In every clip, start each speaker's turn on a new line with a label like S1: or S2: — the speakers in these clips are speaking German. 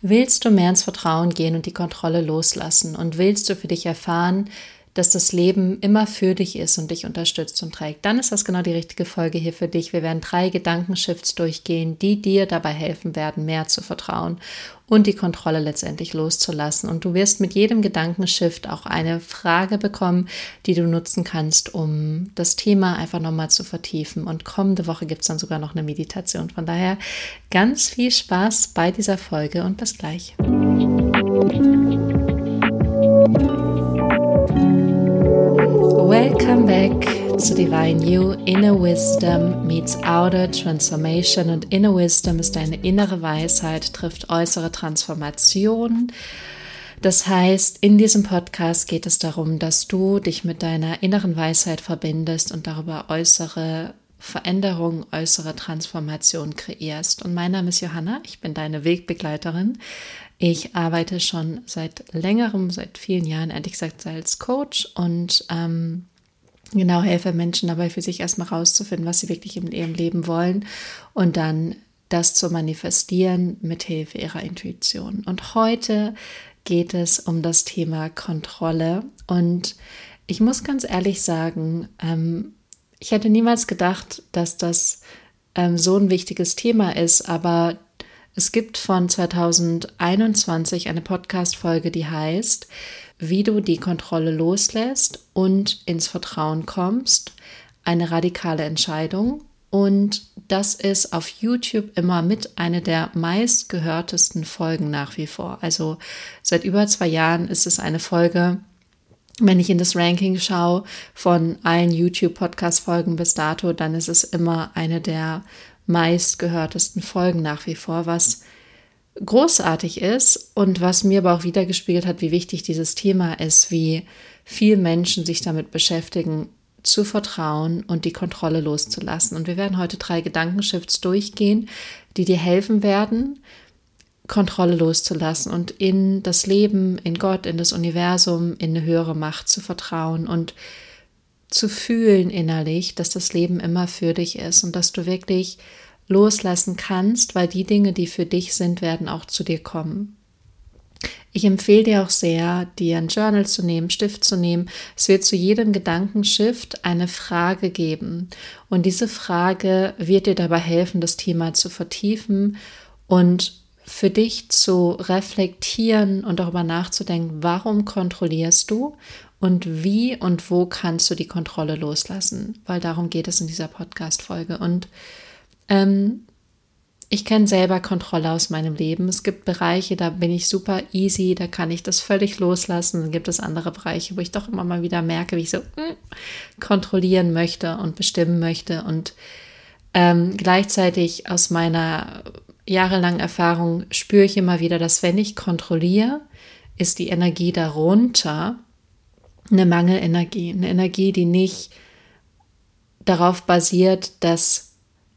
S1: Willst du mehr ins Vertrauen gehen und die Kontrolle loslassen? Und willst du für dich erfahren, dass das Leben immer für dich ist und dich unterstützt und trägt, dann ist das genau die richtige Folge hier für dich. Wir werden drei Gedankenshifts durchgehen, die dir dabei helfen werden, mehr zu vertrauen und die Kontrolle letztendlich loszulassen. Und du wirst mit jedem Gedankenshift auch eine Frage bekommen, die du nutzen kannst, um das Thema einfach nochmal zu vertiefen. Und kommende Woche gibt es dann sogar noch eine Meditation. Von daher ganz viel Spaß bei dieser Folge und bis gleich. Zu Divine You. Inner Wisdom meets Outer Transformation. Und Inner Wisdom ist deine innere Weisheit, trifft äußere Transformation. Das heißt, in diesem Podcast geht es darum, dass du dich mit deiner inneren Weisheit verbindest und darüber äußere Veränderung, äußere Transformation kreierst. Und mein Name ist Johanna, ich bin deine Wegbegleiterin. Ich arbeite schon seit längerem, seit vielen Jahren, ehrlich gesagt, als Coach und ähm, genau helfe Menschen dabei, für sich erstmal rauszufinden, was sie wirklich in ihrem Leben wollen und dann das zu manifestieren mit Hilfe ihrer Intuition. Und heute geht es um das Thema Kontrolle. Und ich muss ganz ehrlich sagen, ähm, ich hätte niemals gedacht, dass das ähm, so ein wichtiges Thema ist, aber es gibt von 2021 eine Podcast-Folge, die heißt, wie du die Kontrolle loslässt und ins Vertrauen kommst. Eine radikale Entscheidung. Und das ist auf YouTube immer mit einer der meistgehörtesten Folgen nach wie vor. Also seit über zwei Jahren ist es eine Folge, wenn ich in das Ranking schaue von allen YouTube-Podcast-Folgen bis dato, dann ist es immer eine der meistgehörtesten Folgen nach wie vor, was großartig ist und was mir aber auch wiedergespiegelt hat, wie wichtig dieses Thema ist, wie viel Menschen sich damit beschäftigen, zu vertrauen und die Kontrolle loszulassen. Und wir werden heute drei Gedankenshifts durchgehen, die dir helfen werden, Kontrolle loszulassen und in das Leben, in Gott, in das Universum, in eine höhere Macht zu vertrauen und zu fühlen innerlich, dass das Leben immer für dich ist und dass du wirklich loslassen kannst, weil die Dinge, die für dich sind, werden auch zu dir kommen. Ich empfehle dir auch sehr, dir ein Journal zu nehmen, Stift zu nehmen. Es wird zu jedem Gedankenshift eine Frage geben. Und diese Frage wird dir dabei helfen, das Thema zu vertiefen und für dich zu reflektieren und darüber nachzudenken, warum kontrollierst du und wie und wo kannst du die Kontrolle loslassen, weil darum geht es in dieser Podcast-Folge. Und ähm, ich kenne selber Kontrolle aus meinem Leben. Es gibt Bereiche, da bin ich super easy, da kann ich das völlig loslassen. Dann gibt es andere Bereiche, wo ich doch immer mal wieder merke, wie ich so mm, kontrollieren möchte und bestimmen möchte. Und ähm, gleichzeitig aus meiner jahrelangen Erfahrung spüre ich immer wieder, dass wenn ich kontrolliere, ist die Energie darunter eine Mangelenergie, eine Energie, die nicht darauf basiert, dass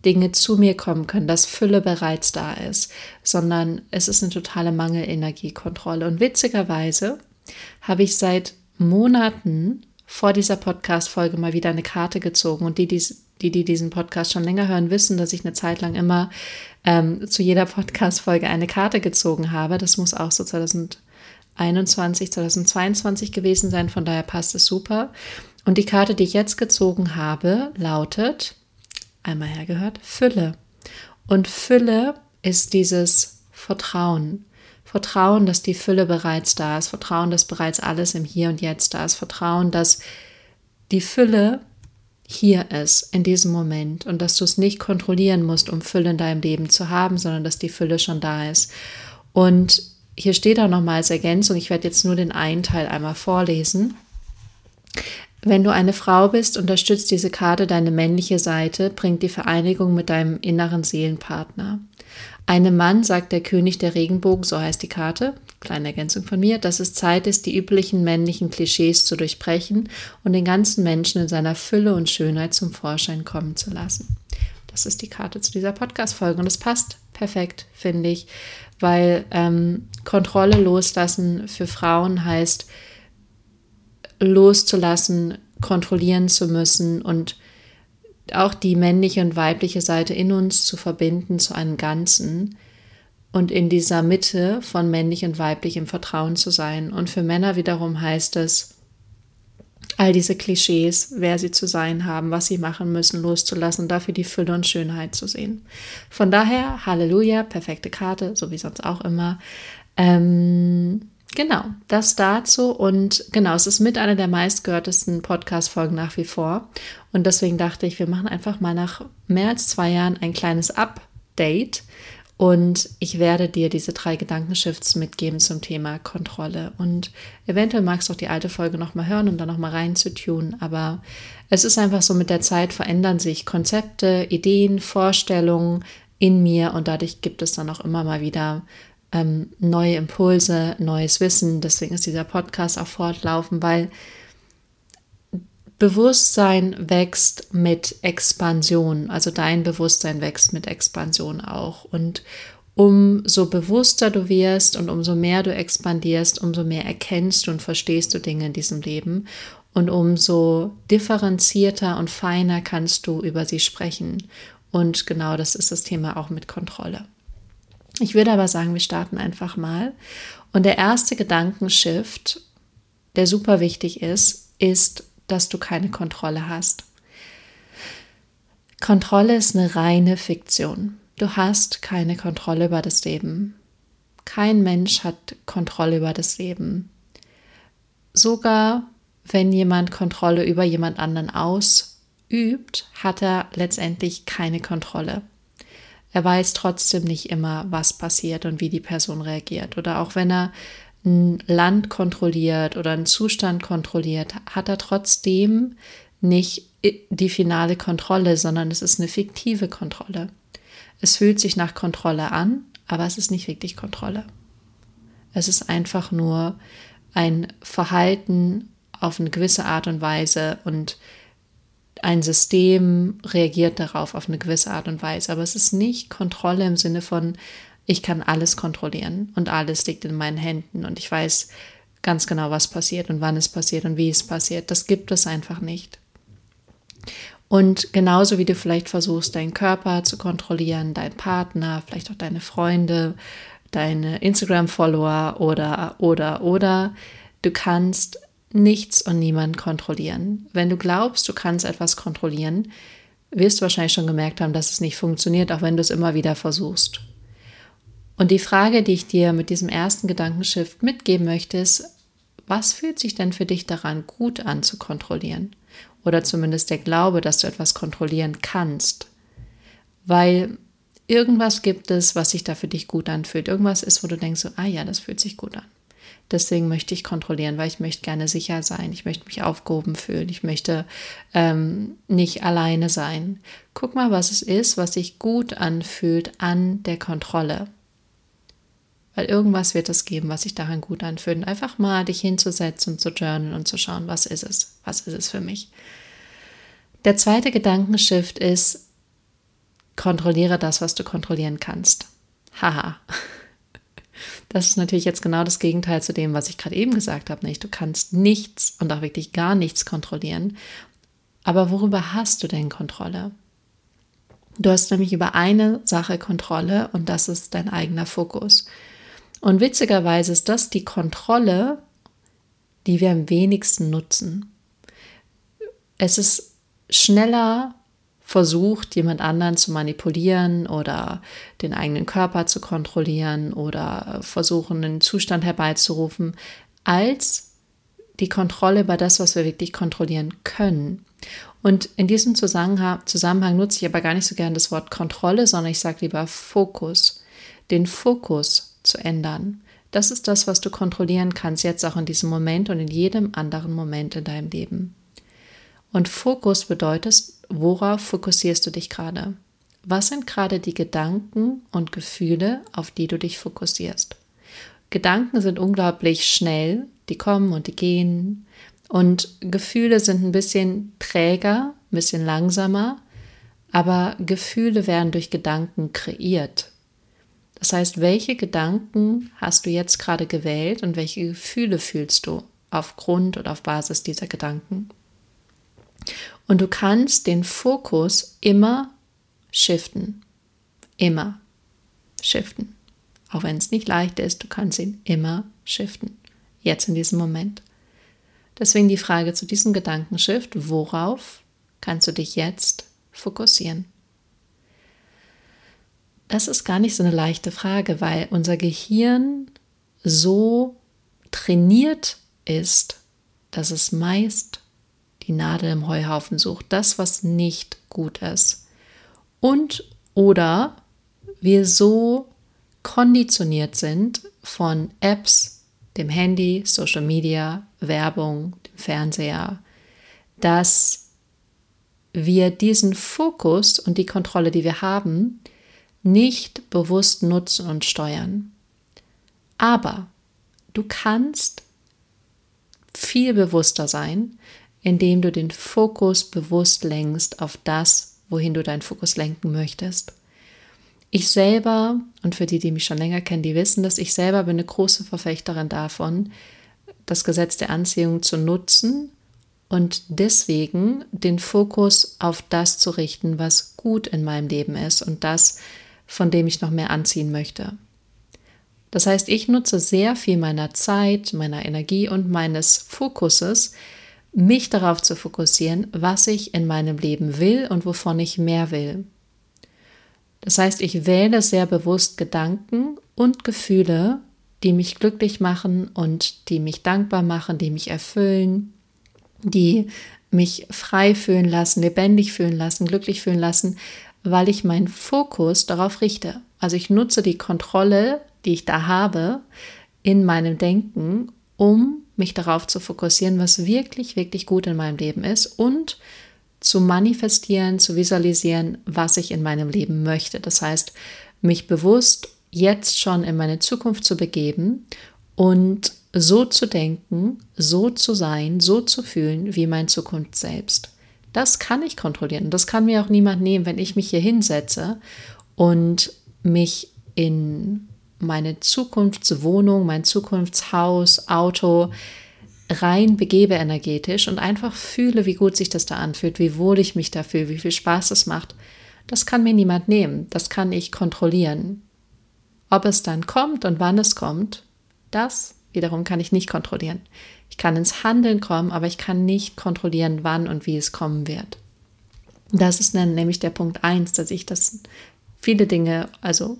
S1: Dinge zu mir kommen können, dass Fülle bereits da ist, sondern es ist eine totale Mangelenergiekontrolle. Und witzigerweise habe ich seit Monaten vor dieser Podcast-Folge mal wieder eine Karte gezogen und die, die, die, die diesen Podcast schon länger hören, wissen, dass ich eine Zeit lang immer ähm, zu jeder Podcast-Folge eine Karte gezogen habe. Das muss auch so 2021, 2022 gewesen sein, von daher passt es super. Und die Karte, die ich jetzt gezogen habe, lautet, einmal hergehört, Fülle. Und Fülle ist dieses Vertrauen. Vertrauen, dass die Fülle bereits da ist. Vertrauen, dass bereits alles im Hier und Jetzt da ist. Vertrauen, dass die Fülle hier ist, in diesem Moment und dass du es nicht kontrollieren musst, um Fülle in deinem Leben zu haben, sondern dass die Fülle schon da ist. Und hier steht auch nochmal als Ergänzung, ich werde jetzt nur den einen Teil einmal vorlesen. Wenn du eine Frau bist, unterstützt diese Karte deine männliche Seite, bringt die Vereinigung mit deinem inneren Seelenpartner. Einem Mann sagt der König der Regenbogen, so heißt die Karte, kleine Ergänzung von mir, dass es Zeit ist, die üblichen männlichen Klischees zu durchbrechen und den ganzen Menschen in seiner Fülle und Schönheit zum Vorschein kommen zu lassen. Das ist die Karte zu dieser Podcast-Folge und es passt perfekt, finde ich, weil ähm, Kontrolle loslassen für Frauen heißt, loszulassen, kontrollieren zu müssen und auch die männliche und weibliche Seite in uns zu verbinden zu einem Ganzen. und in dieser Mitte von männlich und weiblich im Vertrauen zu sein. Und für Männer wiederum heißt es, all diese Klischees, wer sie zu sein haben, was sie machen müssen, loszulassen, dafür die Fülle und Schönheit zu sehen. Von daher, Halleluja, perfekte Karte, so wie sonst auch immer. Ähm, genau, das dazu. Und genau, es ist mit einer der meistgehörtesten Podcast-Folgen nach wie vor. Und deswegen dachte ich, wir machen einfach mal nach mehr als zwei Jahren ein kleines Update und ich werde dir diese drei Gedankenshifts mitgeben zum Thema Kontrolle. Und eventuell magst du auch die alte Folge nochmal hören, um da nochmal reinzutun. Aber es ist einfach so, mit der Zeit verändern sich Konzepte, Ideen, Vorstellungen in mir und dadurch gibt es dann auch immer mal wieder ähm, neue Impulse, neues Wissen. Deswegen ist dieser Podcast auch fortlaufen, weil Bewusstsein wächst mit Expansion, also dein Bewusstsein wächst mit Expansion auch. Und umso bewusster du wirst und umso mehr du expandierst, umso mehr erkennst und verstehst du Dinge in diesem Leben und umso differenzierter und feiner kannst du über sie sprechen. Und genau das ist das Thema auch mit Kontrolle. Ich würde aber sagen, wir starten einfach mal. Und der erste Gedankenshift, der super wichtig ist, ist dass du keine Kontrolle hast. Kontrolle ist eine reine Fiktion. Du hast keine Kontrolle über das Leben. Kein Mensch hat Kontrolle über das Leben. Sogar wenn jemand Kontrolle über jemand anderen ausübt, hat er letztendlich keine Kontrolle. Er weiß trotzdem nicht immer, was passiert und wie die Person reagiert. Oder auch wenn er ein Land kontrolliert oder einen Zustand kontrolliert, hat er trotzdem nicht die finale Kontrolle, sondern es ist eine fiktive Kontrolle. Es fühlt sich nach Kontrolle an, aber es ist nicht wirklich Kontrolle. Es ist einfach nur ein Verhalten auf eine gewisse Art und Weise und ein System reagiert darauf auf eine gewisse Art und Weise. Aber es ist nicht Kontrolle im Sinne von, ich kann alles kontrollieren und alles liegt in meinen Händen und ich weiß ganz genau, was passiert und wann es passiert und wie es passiert. Das gibt es einfach nicht. Und genauso wie du vielleicht versuchst, deinen Körper zu kontrollieren, deinen Partner, vielleicht auch deine Freunde, deine Instagram-Follower oder, oder, oder, du kannst nichts und niemanden kontrollieren. Wenn du glaubst, du kannst etwas kontrollieren, wirst du wahrscheinlich schon gemerkt haben, dass es nicht funktioniert, auch wenn du es immer wieder versuchst. Und die Frage, die ich dir mit diesem ersten Gedankenshift mitgeben möchte, ist, was fühlt sich denn für dich daran gut an zu kontrollieren? Oder zumindest der Glaube, dass du etwas kontrollieren kannst. Weil irgendwas gibt es, was sich da für dich gut anfühlt. Irgendwas ist, wo du denkst, so, ah ja, das fühlt sich gut an. Deswegen möchte ich kontrollieren, weil ich möchte gerne sicher sein. Ich möchte mich aufgehoben fühlen. Ich möchte ähm, nicht alleine sein. Guck mal, was es ist, was sich gut anfühlt an der Kontrolle. Weil irgendwas wird es geben, was sich daran gut anfühlt. Einfach mal dich hinzusetzen und zu journalen und zu schauen, was ist es? Was ist es für mich? Der zweite Gedankenshift ist, kontrolliere das, was du kontrollieren kannst. Haha. Das ist natürlich jetzt genau das Gegenteil zu dem, was ich gerade eben gesagt habe. Nicht? Du kannst nichts und auch wirklich gar nichts kontrollieren. Aber worüber hast du denn Kontrolle? Du hast nämlich über eine Sache Kontrolle und das ist dein eigener Fokus. Und witzigerweise ist das die Kontrolle, die wir am wenigsten nutzen. Es ist schneller versucht, jemand anderen zu manipulieren oder den eigenen Körper zu kontrollieren oder versuchen, einen Zustand herbeizurufen, als die Kontrolle über das, was wir wirklich kontrollieren können. Und in diesem Zusammenhang, nutze ich aber gar nicht so gern das Wort Kontrolle, sondern ich sage lieber Fokus. Den Fokus zu ändern. Das ist das, was du kontrollieren kannst, jetzt auch in diesem Moment und in jedem anderen Moment in deinem Leben. Und Fokus bedeutet, worauf fokussierst du dich gerade? Was sind gerade die Gedanken und Gefühle, auf die du dich fokussierst? Gedanken sind unglaublich schnell, die kommen und die gehen. Und Gefühle sind ein bisschen träger, ein bisschen langsamer, aber Gefühle werden durch Gedanken kreiert. Das heißt, welche Gedanken hast du jetzt gerade gewählt und welche Gefühle fühlst du aufgrund und auf Basis dieser Gedanken? Und du kannst den Fokus immer shiften. Immer shiften. Auch wenn es nicht leicht ist, du kannst ihn immer shiften. Jetzt in diesem Moment. Deswegen die Frage zu diesem Gedankenshift, worauf kannst du dich jetzt fokussieren? Das ist gar nicht so eine leichte Frage, weil unser Gehirn so trainiert ist, dass es meist die Nadel im Heuhaufen sucht, das, was nicht gut ist. Und oder wir so konditioniert sind von Apps, dem Handy, Social Media, Werbung, dem Fernseher, dass wir diesen Fokus und die Kontrolle, die wir haben, nicht bewusst nutzen und steuern. Aber du kannst viel bewusster sein, indem du den Fokus bewusst lenkst auf das, wohin du deinen Fokus lenken möchtest. Ich selber, und für die, die mich schon länger kennen, die wissen, dass ich selber bin eine große Verfechterin davon, das Gesetz der Anziehung zu nutzen und deswegen den Fokus auf das zu richten, was gut in meinem Leben ist und das, von dem ich noch mehr anziehen möchte. Das heißt, ich nutze sehr viel meiner Zeit, meiner Energie und meines Fokuses, mich darauf zu fokussieren, was ich in meinem Leben will und wovon ich mehr will. Das heißt, ich wähle sehr bewusst Gedanken und Gefühle, die mich glücklich machen und die mich dankbar machen, die mich erfüllen, die mich frei fühlen lassen, lebendig fühlen lassen, glücklich fühlen lassen, weil ich meinen Fokus darauf richte. Also ich nutze die Kontrolle, die ich da habe, in meinem Denken, um mich darauf zu fokussieren, was wirklich, wirklich gut in meinem Leben ist und zu manifestieren, zu visualisieren, was ich in meinem Leben möchte. Das heißt, mich bewusst jetzt schon in meine Zukunft zu begeben und so zu denken, so zu sein, so zu fühlen wie mein Zukunft selbst. Das kann ich kontrollieren. Das kann mir auch niemand nehmen, wenn ich mich hier hinsetze und mich in meine Zukunftswohnung, mein Zukunftshaus, Auto rein begebe energetisch und einfach fühle, wie gut sich das da anfühlt, wie wohl ich mich da fühle, wie viel Spaß es macht. Das kann mir niemand nehmen. Das kann ich kontrollieren. Ob es dann kommt und wann es kommt, das wiederum kann ich nicht kontrollieren. Ich kann ins Handeln kommen, aber ich kann nicht kontrollieren, wann und wie es kommen wird. Das ist dann nämlich der Punkt eins, dass ich das viele Dinge also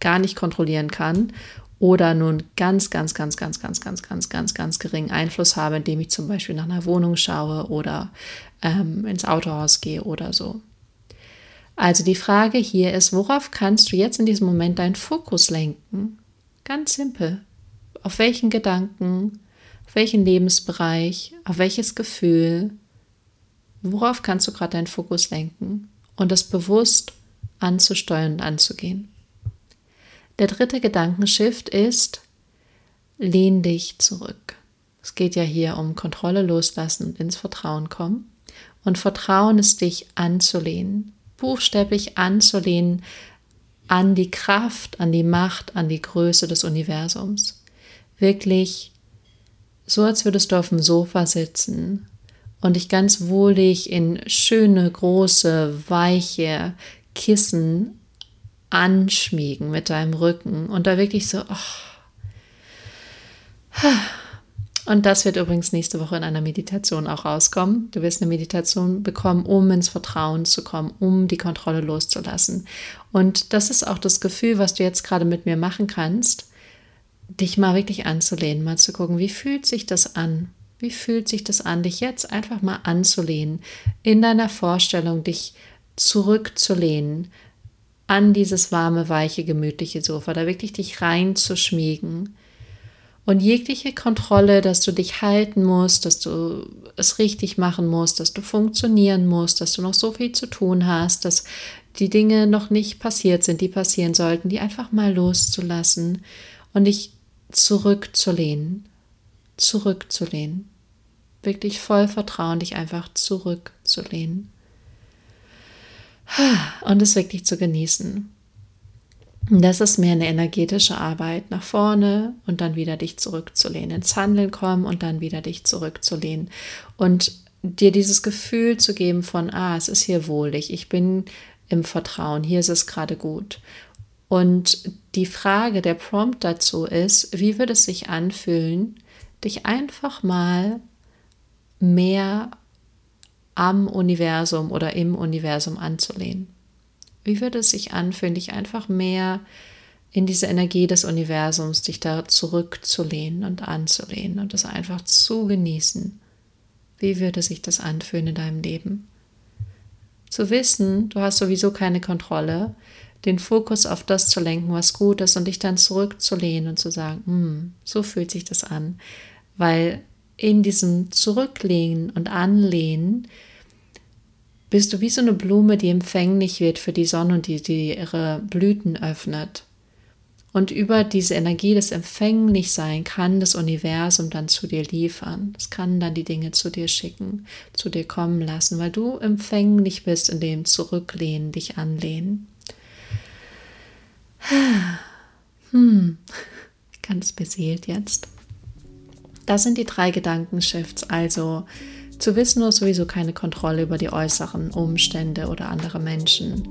S1: gar nicht kontrollieren kann oder nun ganz, ganz, ganz, ganz, ganz, ganz, ganz, ganz, ganz geringen Einfluss habe, indem ich zum Beispiel nach einer Wohnung schaue oder ähm, ins Autohaus gehe oder so. Also die Frage hier ist, worauf kannst du jetzt in diesem Moment deinen Fokus lenken? Ganz simpel. Auf welchen Gedanken, auf welchen Lebensbereich, auf welches Gefühl, worauf kannst du gerade deinen Fokus lenken und das bewusst anzusteuern und anzugehen. Der dritte Gedankenshift ist, lehn dich zurück. Es geht ja hier um Kontrolle loslassen und ins Vertrauen kommen. Und Vertrauen ist dich anzulehnen, buchstäblich anzulehnen an die Kraft, an die Macht, an die Größe des Universums. Wirklich so, als würdest du auf dem Sofa sitzen und dich ganz wohlig in schöne, große, weiche Kissen anschmiegen mit deinem Rücken und da wirklich so, oh, und das wird übrigens nächste Woche in einer Meditation auch rauskommen. Du wirst eine Meditation bekommen, um ins Vertrauen zu kommen, um die Kontrolle loszulassen. Und das ist auch das Gefühl, was du jetzt gerade mit mir machen kannst, dich mal wirklich anzulehnen, mal zu gucken, wie fühlt sich das an? Wie fühlt sich das an, dich jetzt einfach mal anzulehnen, in deiner Vorstellung dich zurückzulehnen an dieses warme, weiche, gemütliche Sofa, da wirklich dich reinzuschmiegen und jegliche Kontrolle, dass du dich halten musst, dass du es richtig machen musst, dass du funktionieren musst, dass du noch so viel zu tun hast, dass die Dinge noch nicht passiert sind, die passieren sollten, die einfach mal loszulassen und dich zurückzulehnen, zurückzulehnen. Wirklich voll Vertrauen, dich einfach zurückzulehnen. Und es wirklich zu genießen. Das ist mehr eine energetische Arbeit nach vorne und dann wieder dich zurückzulehnen, ins Handeln kommen und dann wieder dich zurückzulehnen und dir dieses Gefühl zu geben von, ah, es ist hier wohlig, ich bin im Vertrauen, hier ist es gerade gut. Und die Frage, der Prompt dazu ist, wie würde es sich anfühlen, dich einfach mal mehr am Universum oder im Universum anzulehnen? Wie würde es sich anfühlen, dich einfach mehr in diese Energie des Universums, dich da zurückzulehnen und anzulehnen und es einfach zu genießen? Wie würde sich das anfühlen in deinem Leben? Zu wissen, du hast sowieso keine Kontrolle, den Fokus auf das zu lenken, was gut ist und dich dann zurückzulehnen und zu sagen, hm, so fühlt sich das an. Weil in diesem Zurücklehnen und Anlehnen bist du wie so eine Blume, die empfänglich wird für die Sonne und die, die ihre Blüten öffnet. Und über diese Energie des Empfänglichsein kann das Universum dann zu dir liefern. Es kann dann die Dinge zu dir schicken, zu dir kommen lassen, weil du empfänglich bist in dem Zurücklehnen, dich anlehnen. Hm, ganz beseelt jetzt. Das sind die drei Gedankenshifts. Also zu wissen, hast sowieso keine Kontrolle über die äußeren Umstände oder andere Menschen.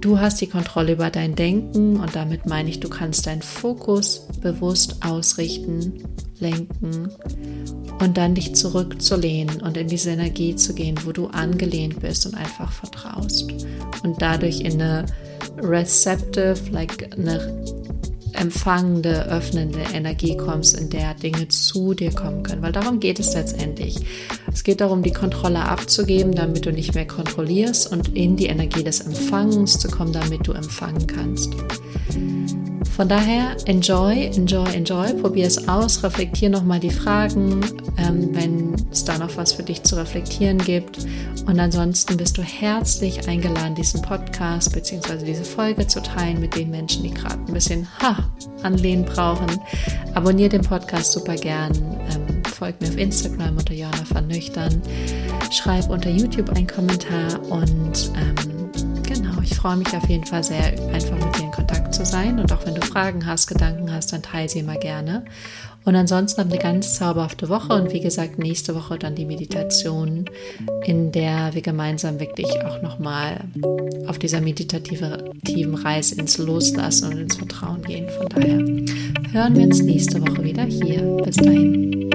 S1: Du hast die Kontrolle über dein Denken und damit meine ich, du kannst deinen Fokus bewusst ausrichten, lenken und dann dich zurückzulehnen und in diese Energie zu gehen, wo du angelehnt bist und einfach vertraust und dadurch in eine receptive, like eine empfangende, öffnende Energie kommst, in der Dinge zu dir kommen können. Weil darum geht es letztendlich. Es geht darum, die Kontrolle abzugeben, damit du nicht mehr kontrollierst und in die Energie des Empfangens zu kommen, damit du empfangen kannst. Von daher, enjoy, enjoy, enjoy, probier es aus, reflektier nochmal die Fragen, ähm, wenn es da noch was für dich zu reflektieren gibt. Und ansonsten bist du herzlich eingeladen, diesen Podcast bzw. diese Folge zu teilen mit den Menschen, die gerade ein bisschen ha, Anlehnen brauchen. Abonnier den Podcast super gern. Ähm, folg mir auf Instagram unter Jana Vernüchtern. Schreib unter YouTube einen Kommentar und ähm, genau, ich freue mich auf jeden Fall sehr, einfach mit dir in Kontakt zu sein. Und auch wenn du Fragen hast, Gedanken hast, dann teile sie immer gerne. Und ansonsten haben eine ganz zauberhafte Woche und wie gesagt, nächste Woche dann die Meditation, in der wir gemeinsam wirklich auch nochmal auf dieser meditativen Reise ins Loslassen und ins Vertrauen gehen. Von daher hören wir uns nächste Woche wieder hier. Bis dahin.